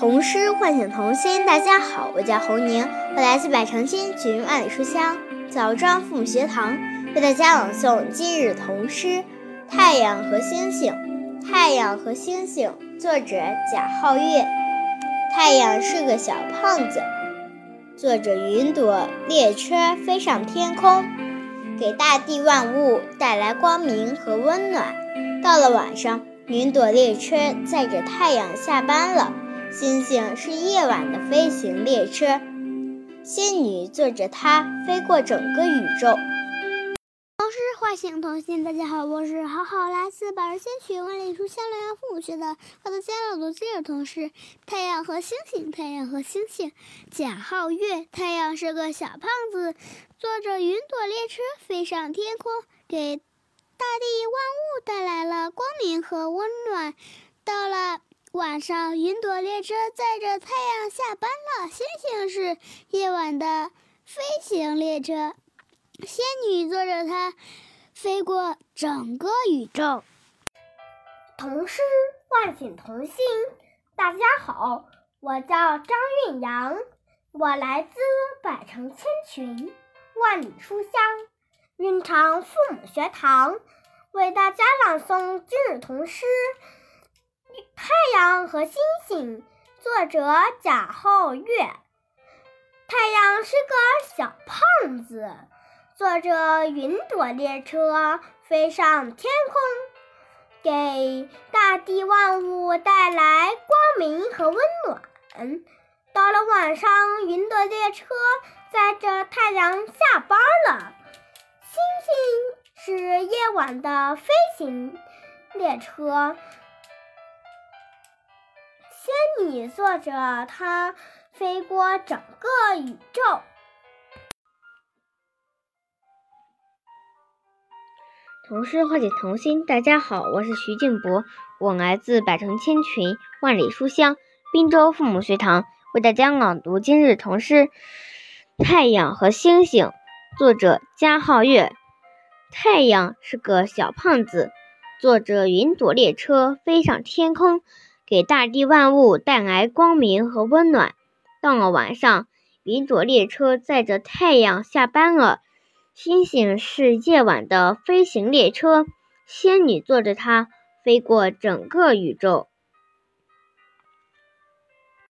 童诗唤醒童心。大家好，我叫侯宁，我来自百城千群万里书香枣庄父母学堂，为大家朗诵今日童诗《太阳和星星》。太阳和星星，作者贾浩月。太阳是个小胖子，坐着云朵列车飞上天空，给大地万物带来光明和温暖。到了晚上，云朵列车载着太阳下班了。星星是夜晚的飞行列车，仙女坐着它飞过整个宇宙。童诗唤醒童心，大家好，我是好好来自百人仙曲万里书香乐园父母学的，我的家朗读今日童诗《太阳和星星》。太阳和星星，贾浩月。太阳是个小胖子，坐着云朵列车飞上天空，给大地万物带来了光明和温暖。到了。晚上，云朵列车载着太阳下班了。星星是夜晚的飞行列车，仙女坐着它飞过整个宇宙。童诗唤醒童心。大家好，我叫张韵阳，我来自百城千群，万里书香蕴藏父母学堂，为大家朗诵今日童诗。阳和星星，作者贾浩月。太阳是个小胖子，坐着云朵列车飞上天空，给大地万物带来光明和温暖。到了晚上，云朵列车载着太阳下班了。星星是夜晚的飞行列车。你坐着它飞过整个宇宙。童诗唤醒童心。大家好，我是徐静博，我来自百城千群万里书香滨州父母学堂，为大家朗读今日童诗《太阳和星星》。作者加浩月。太阳是个小胖子，坐着云朵列车飞上天空。给大地万物带来光明和温暖。到了晚上，云朵列车载着太阳下班了。星星是夜晚的飞行列车，仙女坐着它飞过整个宇宙。